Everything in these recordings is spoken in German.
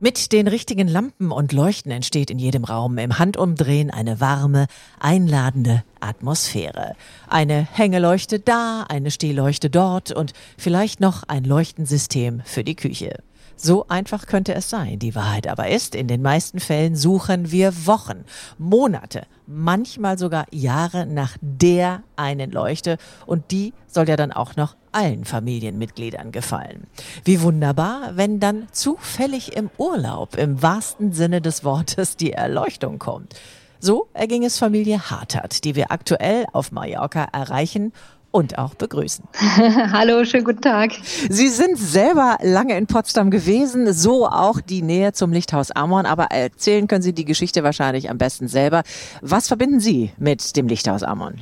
Mit den richtigen Lampen und Leuchten entsteht in jedem Raum im Handumdrehen eine warme, einladende Atmosphäre. Eine Hängeleuchte da, eine Stehleuchte dort und vielleicht noch ein Leuchtensystem für die Küche. So einfach könnte es sein. Die Wahrheit aber ist, in den meisten Fällen suchen wir Wochen, Monate, manchmal sogar Jahre nach der einen Leuchte und die soll ja dann auch noch allen Familienmitgliedern gefallen. Wie wunderbar, wenn dann zufällig im Urlaub im wahrsten Sinne des Wortes die Erleuchtung kommt. So erging es Familie Hartert, die wir aktuell auf Mallorca erreichen und auch begrüßen. Hallo, schönen guten Tag. Sie sind selber lange in Potsdam gewesen, so auch die Nähe zum Lichthaus Amon, aber erzählen können Sie die Geschichte wahrscheinlich am besten selber. Was verbinden Sie mit dem Lichthaus Amon?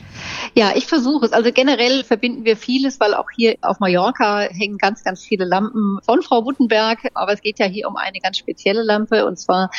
Ja, ich versuche es. Also generell verbinden wir vieles, weil auch hier auf Mallorca hängen ganz, ganz viele Lampen von Frau Wuttenberg, aber es geht ja hier um eine ganz spezielle Lampe und zwar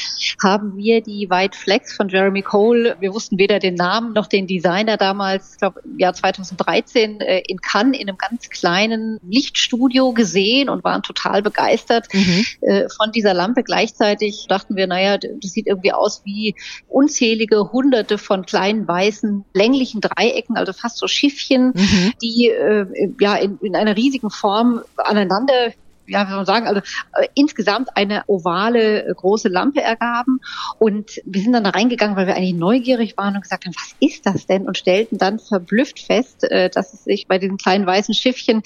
haben wir die White Flex von Jeremy Cole. Wir wussten weder den Namen noch den Designer damals, ich glaube im Jahr 2013 2016 äh, in Cannes in einem ganz kleinen Lichtstudio gesehen und waren total begeistert mhm. äh, von dieser Lampe. Gleichzeitig dachten wir, naja, das sieht irgendwie aus wie unzählige hunderte von kleinen weißen länglichen Dreiecken, also fast so Schiffchen, mhm. die äh, ja in, in einer riesigen Form aneinander ja, wie soll man sagen, also äh, insgesamt eine ovale äh, große Lampe ergaben. Und wir sind dann da reingegangen, weil wir eigentlich neugierig waren und gesagt haben, was ist das denn? Und stellten dann verblüfft fest, äh, dass es sich bei diesen kleinen weißen Schiffchen,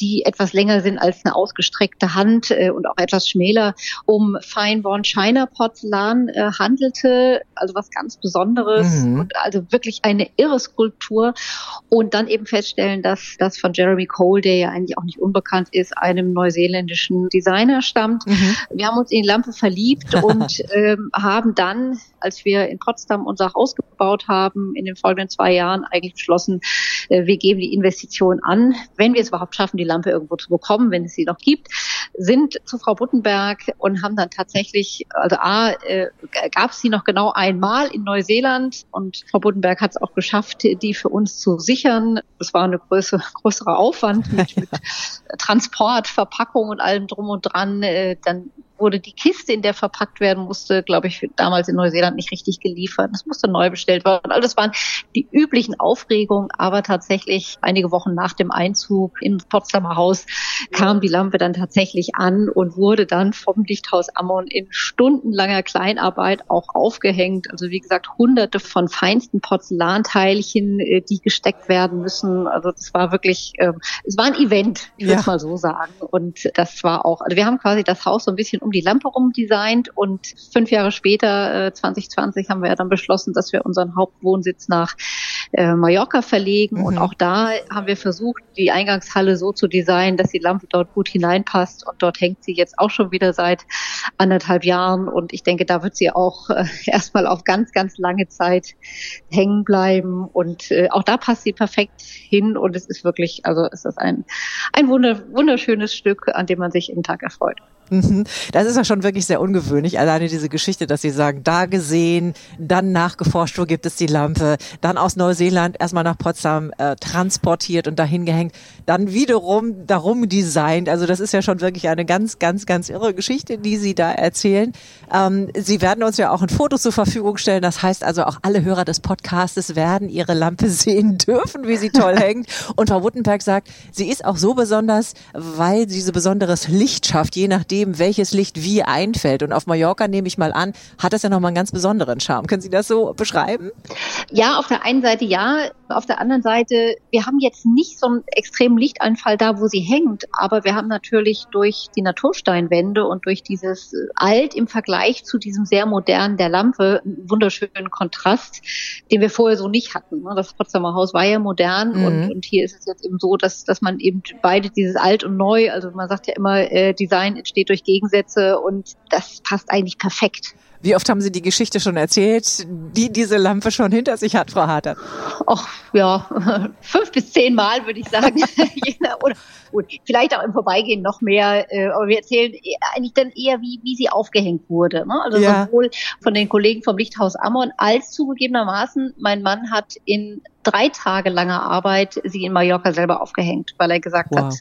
die etwas länger sind als eine ausgestreckte Hand äh, und auch etwas schmäler, um Fine-Born China Porzellan äh, handelte. Also was ganz Besonderes mhm. und also wirklich eine irre Skulptur. Und dann eben feststellen, dass das von Jeremy Cole, der ja eigentlich auch nicht unbekannt ist, einem Neuseeländer niederländischen Designer stammt. Mhm. Wir haben uns in die Lampe verliebt und ähm, haben dann, als wir in Potsdam unser Haus gebaut haben, in den folgenden zwei Jahren eigentlich beschlossen, äh, wir geben die Investition an, wenn wir es überhaupt schaffen, die Lampe irgendwo zu bekommen, wenn es sie noch gibt, sind zu Frau Buttenberg und haben dann tatsächlich, also A, äh, gab es sie noch genau einmal in Neuseeland und Frau Buttenberg hat es auch geschafft, die für uns zu sichern. Es war eine größere, größere Aufwand mit, mit Transport, Verpackung und allem drum und dran. Äh, dann wurde die Kiste, in der verpackt werden musste, glaube ich, damals in Neuseeland nicht richtig geliefert. Das musste neu bestellt werden. Also das waren die üblichen Aufregungen, aber tatsächlich einige Wochen nach dem Einzug ins Potsdamer Haus kam die Lampe dann tatsächlich an und wurde dann vom Lichthaus Ammon in stundenlanger Kleinarbeit auch aufgehängt. Also wie gesagt, hunderte von feinsten Porzellanteilchen, äh, die gesteckt werden müssen. Also das war wirklich, äh, es war ein Event, ich würde ja. mal so sagen. Und das war auch, also wir haben quasi das Haus so ein bisschen um die Lampe rum designt und fünf Jahre später, äh, 2020, haben wir ja dann beschlossen, dass wir unseren Hauptwohnsitz nach äh, Mallorca verlegen. Mhm. Und auch da haben wir versucht, die Eingangshalle so zu designen, dass die Lampe dort gut hineinpasst. Und dort hängt sie jetzt auch schon wieder seit anderthalb Jahren. Und ich denke, da wird sie auch äh, erstmal auf ganz, ganz lange Zeit hängen bleiben. Und äh, auch da passt sie perfekt hin. Und es ist wirklich, also es ist ein, ein wunderschönes Stück, an dem man sich jeden Tag erfreut. Mhm. Das ist ja schon wirklich sehr ungewöhnlich. Alleine diese Geschichte, dass Sie sagen, da gesehen, dann nachgeforscht, wo gibt es die Lampe, dann aus Neuseeland erstmal nach Potsdam äh, transportiert und dahin gehängt, dann wiederum darum designt. Also das ist ja schon wirklich eine ganz, ganz, ganz irre Geschichte, die Sie da erzählen. Ähm, Sie werden uns ja auch ein Foto zur Verfügung stellen. Das heißt also auch alle Hörer des Podcastes werden Ihre Lampe sehen dürfen, wie sie toll hängt. Und Frau Wuttenberg sagt, sie ist auch so besonders, weil sie so besonderes Licht schafft, je nachdem, nachdem, welches Licht wie einfällt. Und auf Mallorca nehme ich mal an, hat das ja nochmal einen ganz besonderen Charme. Können Sie das so beschreiben? Ja, auf der einen Seite ja. Auf der anderen Seite, wir haben jetzt nicht so einen extremen Lichteinfall da, wo sie hängt, aber wir haben natürlich durch die Natursteinwände und durch dieses Alt im Vergleich zu diesem sehr modernen der Lampe einen wunderschönen Kontrast, den wir vorher so nicht hatten. Das Potsdamer Haus war ja modern mhm. und, und hier ist es jetzt eben so, dass, dass man eben beide dieses Alt und Neu, also man sagt ja immer, äh, Design entsteht durch Gegensätze und das passt eigentlich perfekt. Wie oft haben Sie die Geschichte schon erzählt, die diese Lampe schon hinter sich hat, Frau Harter? Ach ja, fünf bis zehn Mal würde ich sagen. Oder gut, vielleicht auch im Vorbeigehen noch mehr. Äh, aber wir erzählen e-, eigentlich dann eher, wie, wie sie aufgehängt wurde. Ne? Also ja. sowohl von den Kollegen vom Lichthaus Ammon als zugegebenermaßen, mein Mann hat in drei Tage langer Arbeit sie in Mallorca selber aufgehängt, weil er gesagt wow. hat,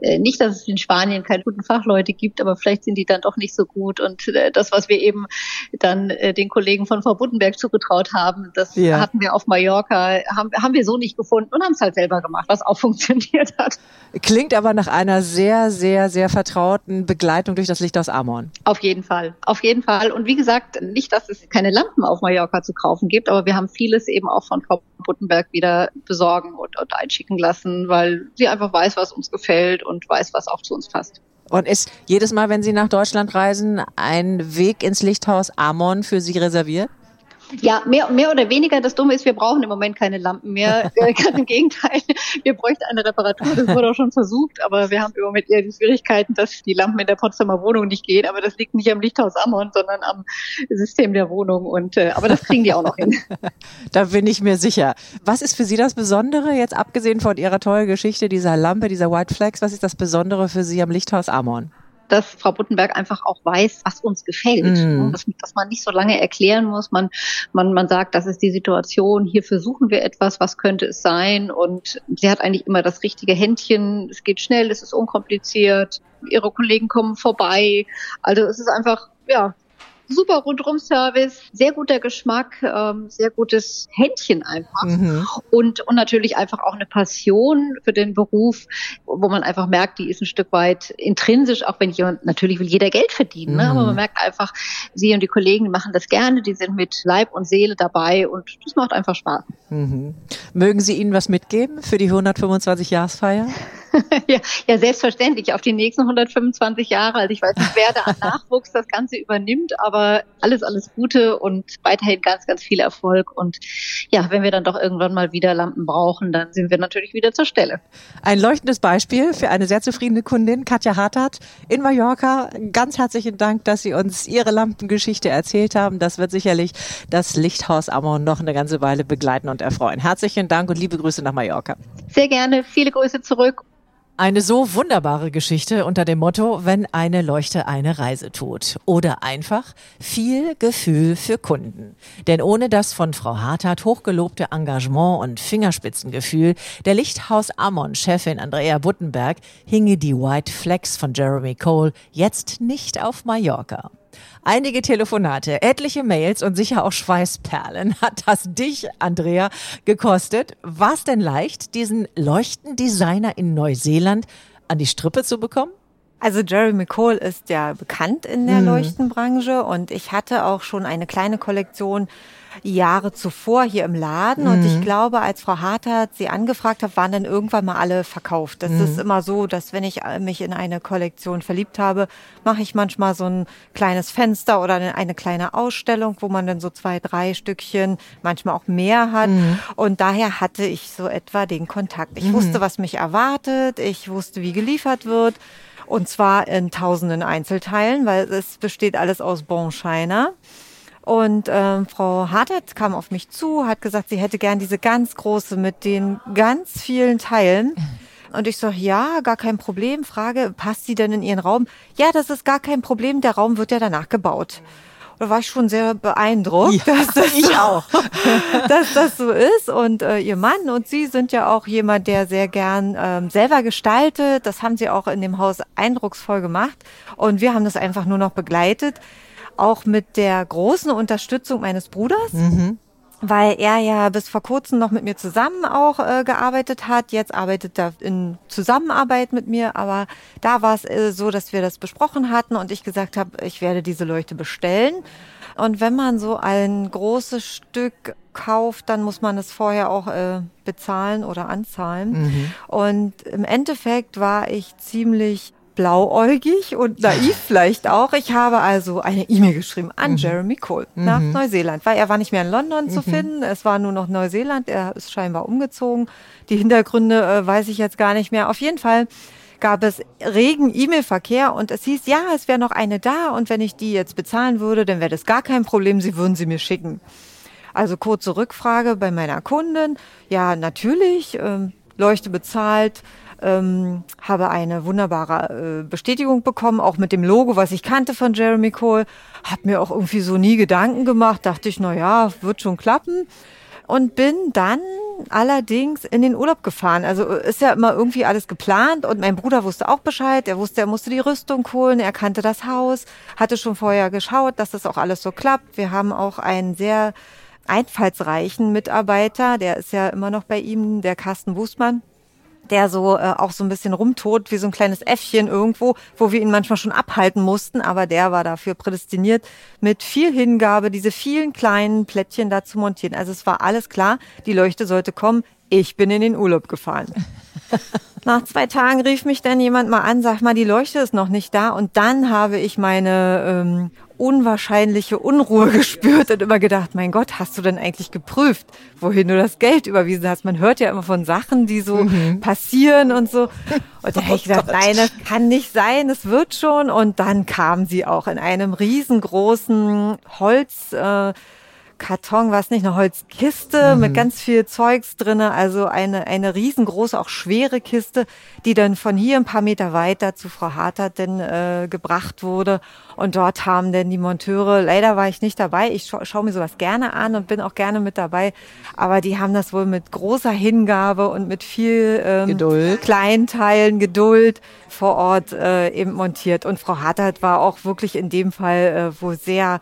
äh, nicht, dass es in Spanien keine guten Fachleute gibt, aber vielleicht sind die dann doch nicht so gut. Und äh, das, was wir eben dann äh, den Kollegen von Frau Buddenberg zugetraut haben, das ja. hatten wir auf Mallorca, haben, haben wir so nicht gefunden und haben es halt selber gemacht, was auch funktioniert hat. Klingt aber nach einer sehr, sehr, sehr vertrauten Begleitung durch das Licht aus Amon. Auf jeden Fall, auf jeden Fall. Und wie gesagt, nicht, dass es keine Lampen auf Mallorca zu kaufen gibt, aber wir haben vieles eben auch von Frau Buddenberg wieder besorgen und, und einschicken lassen, weil sie einfach weiß, was uns gefällt und weiß, was auch zu uns passt. Und ist jedes Mal, wenn Sie nach Deutschland reisen, ein Weg ins Lichthaus Amon für Sie reserviert? Ja, mehr, mehr oder weniger. Das Dumme ist, wir brauchen im Moment keine Lampen mehr. Ganz im Gegenteil. Wir bräuchten eine Reparatur. Das wurde auch schon versucht. Aber wir haben im Moment eher die Schwierigkeiten, dass die Lampen in der Potsdamer Wohnung nicht gehen. Aber das liegt nicht am Lichthaus Ammon, sondern am System der Wohnung. Und, äh, aber das kriegen die auch noch hin. da bin ich mir sicher. Was ist für Sie das Besondere, jetzt abgesehen von Ihrer tollen Geschichte dieser Lampe, dieser White Flags, was ist das Besondere für Sie am Lichthaus Ammon? Dass Frau Buttenberg einfach auch weiß, was uns gefällt. Mm. Dass, dass, man nicht so lange erklären muss. Man, man, man sagt, das ist die Situation, hier versuchen wir etwas, was könnte es sein? Und sie hat eigentlich immer das richtige Händchen. Es geht schnell, es ist unkompliziert. Ihre Kollegen kommen vorbei. Also es ist einfach, ja, super Rundrum-Service, sehr guter Geschmack, ähm, sehr gutes Händchen einfach mhm. und, und natürlich einfach auch eine Passion für den Beruf, wo man einfach merkt, die ist ein Stück weit intrinsisch, auch wenn jemand, natürlich will jeder Geld verdienen, mhm. ne? aber man mhm. merkt einfach, sie und die Kollegen machen das gerne, die sind mit Leib und Seele dabei und das macht einfach Spaß. Mhm. Mögen Sie ihnen was mitgeben für die 125-Jahresfeier? ja, ja, selbstverständlich auf die nächsten 125 Jahre. Also ich weiß nicht, wer da an Nachwuchs das Ganze übernimmt, aber alles, alles Gute und weiterhin ganz, ganz viel Erfolg. Und ja, wenn wir dann doch irgendwann mal wieder Lampen brauchen, dann sind wir natürlich wieder zur Stelle. Ein leuchtendes Beispiel für eine sehr zufriedene Kundin, Katja Hartert in Mallorca. Ganz herzlichen Dank, dass Sie uns Ihre Lampengeschichte erzählt haben. Das wird sicherlich das Lichthaus Amon noch eine ganze Weile begleiten und erfreuen. Herzlichen Dank und liebe Grüße nach Mallorca. Sehr gerne. Viele Grüße zurück eine so wunderbare Geschichte unter dem Motto, wenn eine Leuchte eine Reise tut. Oder einfach viel Gefühl für Kunden. Denn ohne das von Frau Hartert hochgelobte Engagement und Fingerspitzengefühl der Lichthaus Ammon-Chefin Andrea Buttenberg hinge die White Flags von Jeremy Cole jetzt nicht auf Mallorca. Einige Telefonate, etliche Mails und sicher auch Schweißperlen hat das dich, Andrea, gekostet. War es denn leicht, diesen Leuchtendesigner in Neuseeland an die Strippe zu bekommen? Also Jeremy Cole ist ja bekannt in der mhm. Leuchtenbranche und ich hatte auch schon eine kleine Kollektion Jahre zuvor hier im Laden. Mhm. Und ich mhm. glaube, als Frau Hartert sie angefragt hat, waren dann irgendwann mal alle verkauft. Das mhm. ist immer so, dass wenn ich mich in eine Kollektion verliebt habe, mache ich manchmal so ein kleines Fenster oder eine kleine Ausstellung, wo man dann so zwei, drei Stückchen, manchmal auch mehr hat. Mhm. Und daher hatte ich so etwa den Kontakt. Ich mhm. wusste, was mich erwartet. Ich wusste, wie geliefert wird. Und zwar in tausenden Einzelteilen, weil es besteht alles aus Bonchina. Und ähm, Frau Hartert kam auf mich zu, hat gesagt, sie hätte gern diese ganz große mit den ganz vielen Teilen. Und ich sage, ja, gar kein Problem. Frage, passt sie denn in ihren Raum? Ja, das ist gar kein Problem. Der Raum wird ja danach gebaut. Da war ich schon sehr beeindruckt, ja, dass das ich so, auch, dass das so ist. Und äh, ihr Mann und sie sind ja auch jemand, der sehr gern ähm, selber gestaltet. Das haben sie auch in dem Haus eindrucksvoll gemacht. Und wir haben das einfach nur noch begleitet auch mit der großen Unterstützung meines Bruders. Mhm. Weil er ja bis vor kurzem noch mit mir zusammen auch äh, gearbeitet hat. Jetzt arbeitet er in Zusammenarbeit mit mir. Aber da war es äh, so, dass wir das besprochen hatten und ich gesagt habe, ich werde diese Leuchte bestellen. Und wenn man so ein großes Stück kauft, dann muss man es vorher auch äh, bezahlen oder anzahlen. Mhm. Und im Endeffekt war ich ziemlich blauäugig und naiv vielleicht auch. Ich habe also eine E-Mail geschrieben an mhm. Jeremy Cole mhm. nach Neuseeland, weil er war nicht mehr in London mhm. zu finden. Es war nur noch Neuseeland. Er ist scheinbar umgezogen. Die Hintergründe äh, weiß ich jetzt gar nicht mehr. Auf jeden Fall gab es regen E-Mail-Verkehr und es hieß, ja, es wäre noch eine da und wenn ich die jetzt bezahlen würde, dann wäre das gar kein Problem, sie würden sie mir schicken. Also kurze Rückfrage bei meiner Kundin. Ja, natürlich, ähm, Leuchte bezahlt, ähm, habe eine wunderbare äh, Bestätigung bekommen, auch mit dem Logo, was ich kannte von Jeremy Cole. Hab mir auch irgendwie so nie Gedanken gemacht, dachte ich, na ja, wird schon klappen. und bin dann allerdings in den Urlaub gefahren. Also ist ja immer irgendwie alles geplant und mein Bruder wusste auch Bescheid. Er wusste, er musste die Rüstung holen, er kannte das Haus, hatte schon vorher geschaut, dass das auch alles so klappt. Wir haben auch einen sehr einfallsreichen Mitarbeiter, der ist ja immer noch bei ihm, der Carsten Wustmann der so äh, auch so ein bisschen rumtot wie so ein kleines Äffchen irgendwo, wo wir ihn manchmal schon abhalten mussten, aber der war dafür prädestiniert, mit viel Hingabe diese vielen kleinen Plättchen da zu montieren. Also es war alles klar, die Leuchte sollte kommen. Ich bin in den Urlaub gefahren. Nach zwei Tagen rief mich dann jemand mal an, sag mal, die Leuchte ist noch nicht da. Und dann habe ich meine ähm, unwahrscheinliche Unruhe gespürt und immer gedacht, mein Gott, hast du denn eigentlich geprüft, wohin du das Geld überwiesen hast? Man hört ja immer von Sachen, die so mhm. passieren und so. Und da habe ich gedacht, oh nein, das kann nicht sein, es wird schon. Und dann kam sie auch in einem riesengroßen Holz. Äh, Karton, was nicht, eine Holzkiste mhm. mit ganz viel Zeugs drinne, also eine, eine riesengroße, auch schwere Kiste, die dann von hier ein paar Meter weiter zu Frau Hartert denn äh, gebracht wurde. Und dort haben denn die Monteure, leider war ich nicht dabei, ich scha schaue mir sowas gerne an und bin auch gerne mit dabei, aber die haben das wohl mit großer Hingabe und mit viel ähm, Geduld. Kleinteilen, Geduld vor Ort äh, eben montiert. Und Frau Hartert war auch wirklich in dem Fall äh, wohl sehr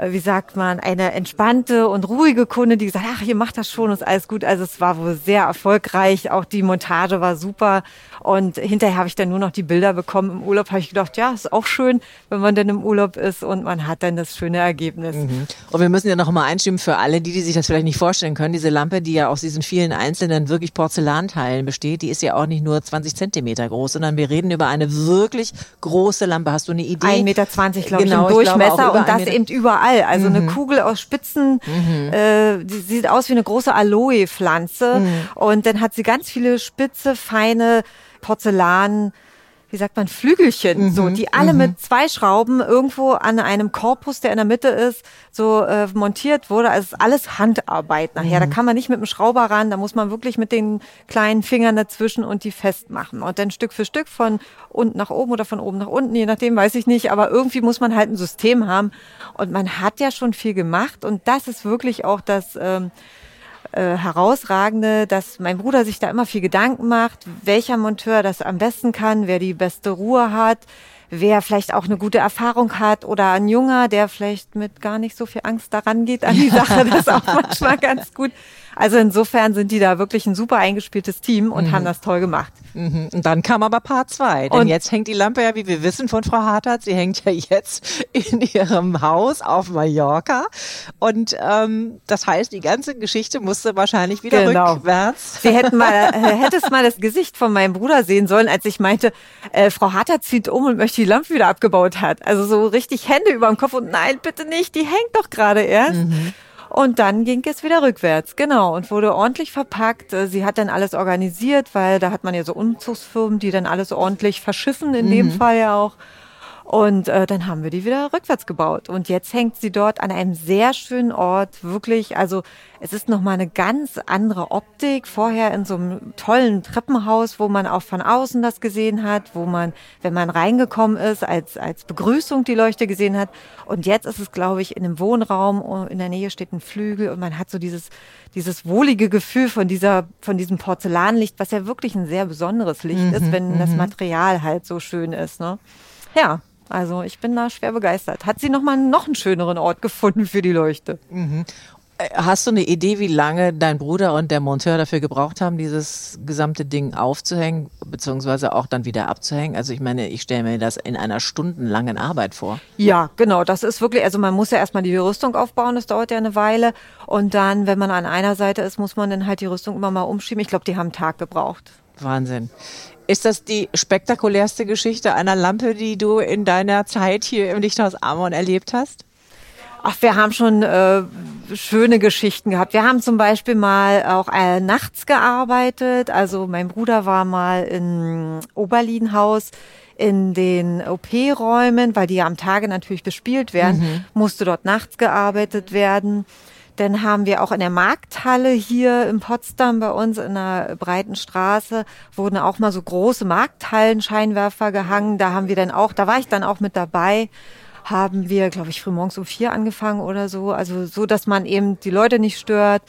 wie sagt man, eine entspannte und ruhige Kunde, die gesagt, ach, ihr macht das schon, ist alles gut. Also es war wohl sehr erfolgreich. Auch die Montage war super. Und hinterher habe ich dann nur noch die Bilder bekommen. Im Urlaub habe ich gedacht, ja, ist auch schön, wenn man dann im Urlaub ist und man hat dann das schöne Ergebnis. Mhm. Und wir müssen ja noch mal einstimmen für alle, die, die sich das vielleicht nicht vorstellen können. Diese Lampe, die ja aus diesen vielen einzelnen wirklich Porzellanteilen besteht, die ist ja auch nicht nur 20 Zentimeter groß, sondern wir reden über eine wirklich große Lampe. Hast du eine Idee? 1,20 Meter, glaube genau, ich, im Durchmesser und das eben überall. Also mhm. eine Kugel aus Spitzen, mhm. äh, die sieht aus wie eine große Aloe-Pflanze mhm. und dann hat sie ganz viele spitze, feine Porzellan, wie sagt man, Flügelchen, mhm, so, die alle mhm. mit zwei Schrauben irgendwo an einem Korpus, der in der Mitte ist, so äh, montiert wurde. Also es ist alles Handarbeit nachher. Mhm. Da kann man nicht mit dem Schrauber ran, da muss man wirklich mit den kleinen Fingern dazwischen und die festmachen. Und dann Stück für Stück von unten nach oben oder von oben nach unten, je nachdem, weiß ich nicht. Aber irgendwie muss man halt ein System haben. Und man hat ja schon viel gemacht. Und das ist wirklich auch das. Ähm, äh, herausragende, dass mein Bruder sich da immer viel Gedanken macht, welcher Monteur das am besten kann, wer die beste Ruhe hat, wer vielleicht auch eine gute Erfahrung hat oder ein Junger, der vielleicht mit gar nicht so viel Angst daran geht an die Sache, das ist auch manchmal ganz gut. Also insofern sind die da wirklich ein super eingespieltes Team und mhm. haben das toll gemacht. Mhm. Und dann kam aber Part 2. Denn und jetzt hängt die Lampe ja, wie wir wissen von Frau Hartert, sie hängt ja jetzt in ihrem Haus auf Mallorca. Und ähm, das heißt, die ganze Geschichte musste wahrscheinlich wieder genau. rückwärts. Sie hätten mal, äh, hättest mal das Gesicht von meinem Bruder sehen sollen, als ich meinte, äh, Frau Hartert zieht um und möchte die Lampe wieder abgebaut hat. Also so richtig Hände über dem Kopf und nein, bitte nicht, die hängt doch gerade erst. Mhm. Und dann ging es wieder rückwärts, genau, und wurde ordentlich verpackt. Äh, sie hat dann alles organisiert, weil da hat man ja so Umzugsfirmen, die dann alles ordentlich verschiffen, in mhm. dem Fall ja auch. Und äh, dann haben wir die wieder rückwärts gebaut. Und jetzt hängt sie dort an einem sehr schönen Ort, wirklich. Also es ist nochmal eine ganz andere Optik. Vorher in so einem tollen Treppenhaus, wo man auch von außen das gesehen hat, wo man, wenn man reingekommen ist, als, als Begrüßung die Leuchte gesehen hat. Und jetzt ist es, glaube ich, in einem Wohnraum, oh, in der Nähe steht ein Flügel und man hat so dieses, dieses wohlige Gefühl von dieser, von diesem Porzellanlicht, was ja wirklich ein sehr besonderes Licht mhm, ist, wenn das mhm. Material halt so schön ist. Ne? Ja, also ich bin da schwer begeistert. Hat sie noch mal noch einen schöneren Ort gefunden für die Leuchte? Mhm. Äh, hast du eine Idee, wie lange dein Bruder und der Monteur dafür gebraucht haben, dieses gesamte Ding aufzuhängen, beziehungsweise auch dann wieder abzuhängen? Also ich meine, ich stelle mir das in einer stundenlangen Arbeit vor. Ja, genau. Das ist wirklich, also man muss ja erstmal die Rüstung aufbauen, das dauert ja eine Weile. Und dann, wenn man an einer Seite ist, muss man dann halt die Rüstung immer mal umschieben. Ich glaube, die haben einen Tag gebraucht. Wahnsinn. Ist das die spektakulärste Geschichte einer Lampe, die du in deiner Zeit hier im Lichthaus Amon erlebt hast? Ach, wir haben schon äh, schöne Geschichten gehabt. Wir haben zum Beispiel mal auch äh, nachts gearbeitet. Also mein Bruder war mal in Oberlienhaus in den OP-Räumen, weil die ja am Tage natürlich bespielt werden, mhm. musste dort nachts gearbeitet werden. Dann haben wir auch in der Markthalle hier in Potsdam bei uns in der breiten Straße wurden auch mal so große Markthallen-Scheinwerfer gehangen. Da haben wir dann auch, da war ich dann auch mit dabei haben wir, glaube ich, frühmorgens um vier angefangen oder so. Also so, dass man eben die Leute nicht stört.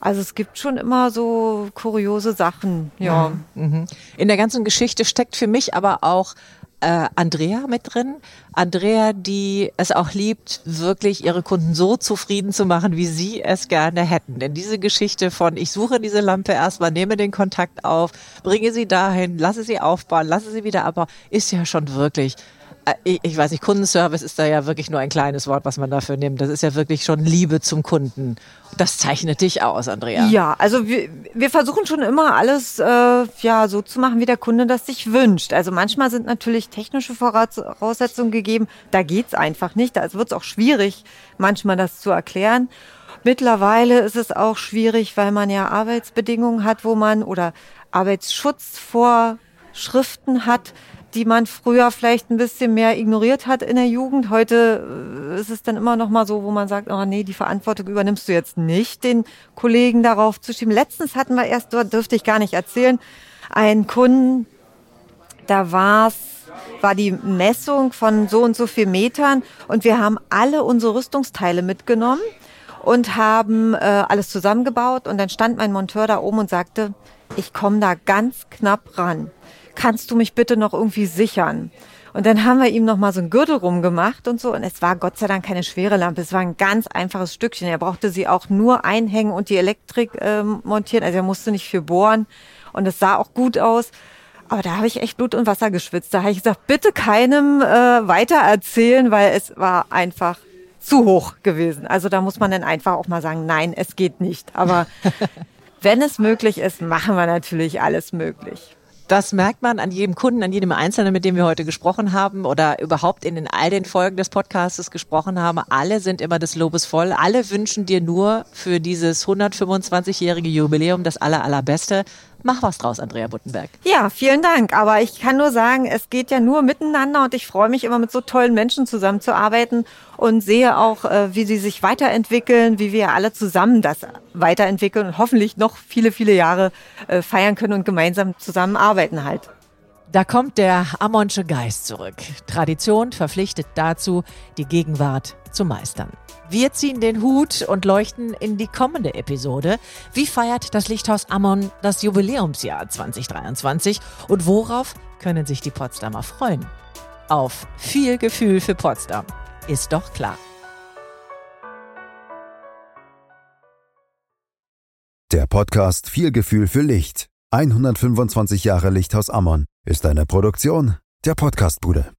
Also es gibt schon immer so kuriose Sachen, ja. Mhm. In der ganzen Geschichte steckt für mich aber auch äh, Andrea mit drin. Andrea, die es auch liebt, wirklich ihre Kunden so zufrieden zu machen, wie sie es gerne hätten. Denn diese Geschichte von, ich suche diese Lampe erstmal, nehme den Kontakt auf, bringe sie dahin, lasse sie aufbauen, lasse sie wieder abbauen, ist ja schon wirklich äh, ich weiß nicht, Kundenservice ist da ja wirklich nur ein kleines Wort, was man dafür nimmt. Das ist ja wirklich schon Liebe zum Kunden. Das zeichnet dich aus, Andrea. Ja, also wir, wir versuchen schon immer alles äh, ja so zu machen, wie der Kunde das sich wünscht. Also manchmal sind natürlich technische Voraussetzungen gegeben. Da geht's einfach nicht. Da wird es auch schwierig, manchmal das zu erklären. Mittlerweile ist es auch schwierig, weil man ja Arbeitsbedingungen hat, wo man oder Arbeitsschutzvorschriften hat, die man früher vielleicht ein bisschen mehr ignoriert hat in der Jugend. Heute äh, ist es dann immer noch mal so, wo man sagt, oh nee, die Verantwortung übernimmst du jetzt nicht, den Kollegen darauf zu schieben. Letztens hatten wir erst, dort dürfte ich gar nicht erzählen, einen Kunden, da war's war die Messung von so und so viel Metern und wir haben alle unsere Rüstungsteile mitgenommen und haben äh, alles zusammengebaut und dann stand mein Monteur da oben und sagte, ich komme da ganz knapp ran kannst du mich bitte noch irgendwie sichern? Und dann haben wir ihm noch mal so ein Gürtel rumgemacht und so. Und es war Gott sei Dank keine schwere Lampe. Es war ein ganz einfaches Stückchen. Er brauchte sie auch nur einhängen und die Elektrik äh, montieren. Also er musste nicht viel bohren. Und es sah auch gut aus. Aber da habe ich echt Blut und Wasser geschwitzt. Da habe ich gesagt, bitte keinem äh, weiter erzählen, weil es war einfach zu hoch gewesen. Also da muss man dann einfach auch mal sagen, nein, es geht nicht. Aber wenn es möglich ist, machen wir natürlich alles möglich. Das merkt man an jedem Kunden, an jedem Einzelnen, mit dem wir heute gesprochen haben oder überhaupt in den, all den Folgen des Podcasts gesprochen haben. Alle sind immer des Lobes voll. Alle wünschen dir nur für dieses 125-jährige Jubiläum das aller, allerbeste. Mach was draus, Andrea Buttenberg. Ja, vielen Dank. Aber ich kann nur sagen, es geht ja nur miteinander und ich freue mich immer mit so tollen Menschen zusammenzuarbeiten und sehe auch, äh, wie sie sich weiterentwickeln, wie wir alle zusammen das weiterentwickeln und hoffentlich noch viele, viele Jahre äh, feiern können und gemeinsam zusammenarbeiten halt. Da kommt der Ammonsche Geist zurück. Tradition verpflichtet dazu, die Gegenwart zu meistern. Wir ziehen den Hut und leuchten in die kommende Episode. Wie feiert das Lichthaus Ammon das Jubiläumsjahr 2023 und worauf können sich die Potsdamer freuen? Auf viel Gefühl für Potsdam. Ist doch klar. Der Podcast Viel Gefühl für Licht. 125 Jahre Lichthaus Ammon ist eine Produktion der Podcastbude.